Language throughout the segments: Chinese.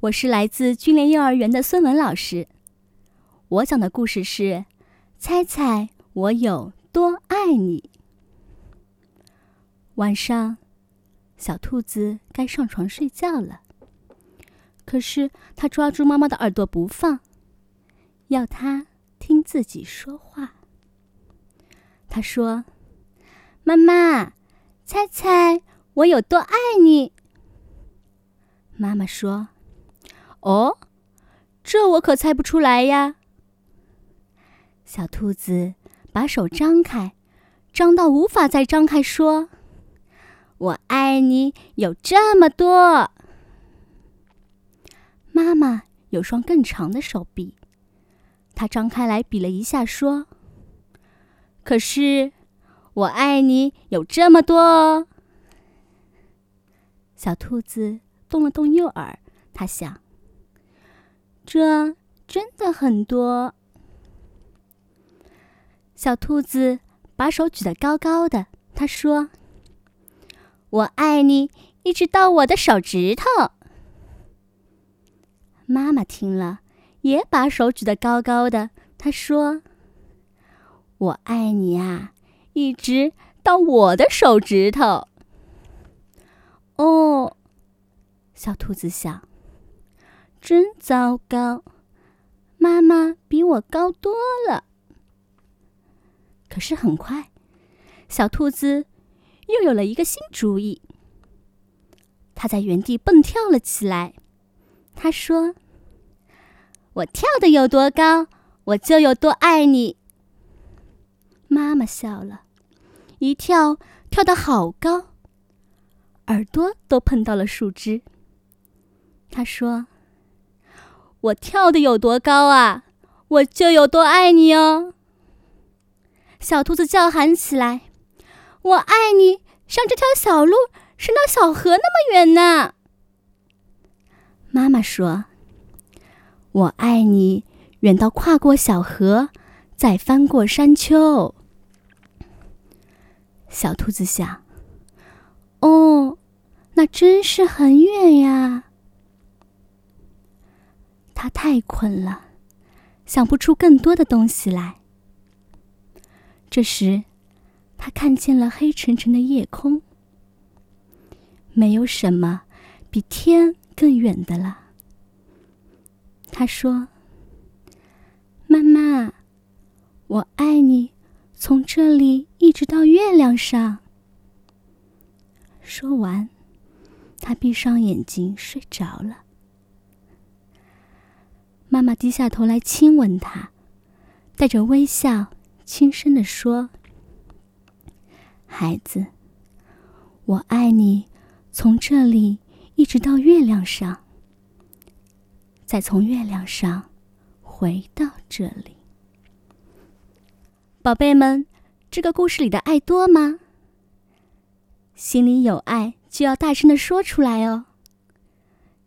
我是来自军联幼儿园的孙文老师。我讲的故事是：猜猜我有多爱你。晚上，小兔子该上床睡觉了。可是它抓住妈妈的耳朵不放，要它听自己说话。它说：“妈妈，猜猜我有多爱你？”妈妈说：“哦，这我可猜不出来呀。”小兔子把手张开，张到无法再张开，说：“我爱你有这么多。”妈妈有双更长的手臂，她张开来比了一下，说：“可是我爱你有这么多哦。”小兔子动了动右耳，它想：“这真的很多。”小兔子把手举得高高的，它说：“我爱你，一直到我的手指头。”妈妈听了，也把手举得高高的。她说：“我爱你啊，一直到我的手指头。”哦，小兔子想：“真糟糕，妈妈比我高多了。”可是很快，小兔子又有了一个新主意。它在原地蹦跳了起来。他说：“我跳的有多高，我就有多爱你。”妈妈笑了，一跳跳得好高，耳朵都碰到了树枝。他说：“我跳的有多高啊，我就有多爱你哦。”小兔子叫喊起来：“我爱你！上这条小路，伸到小河那么远呢。”妈妈说：“我爱你，远到跨过小河，再翻过山丘。”小兔子想：“哦，那真是很远呀。”他太困了，想不出更多的东西来。这时，他看见了黑沉沉的夜空，没有什么比天。更远的了。他说：“妈妈，我爱你，从这里一直到月亮上。”说完，他闭上眼睛睡着了。妈妈低下头来亲吻他，带着微笑，轻声的说：“孩子，我爱你，从这里。”一直到月亮上，再从月亮上回到这里。宝贝们，这个故事里的爱多吗？心里有爱就要大声的说出来哦。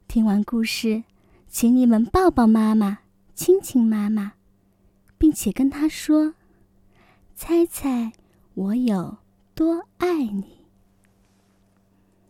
听完故事，请你们抱抱妈妈，亲亲妈妈，并且跟她说：“猜猜我有多爱你。”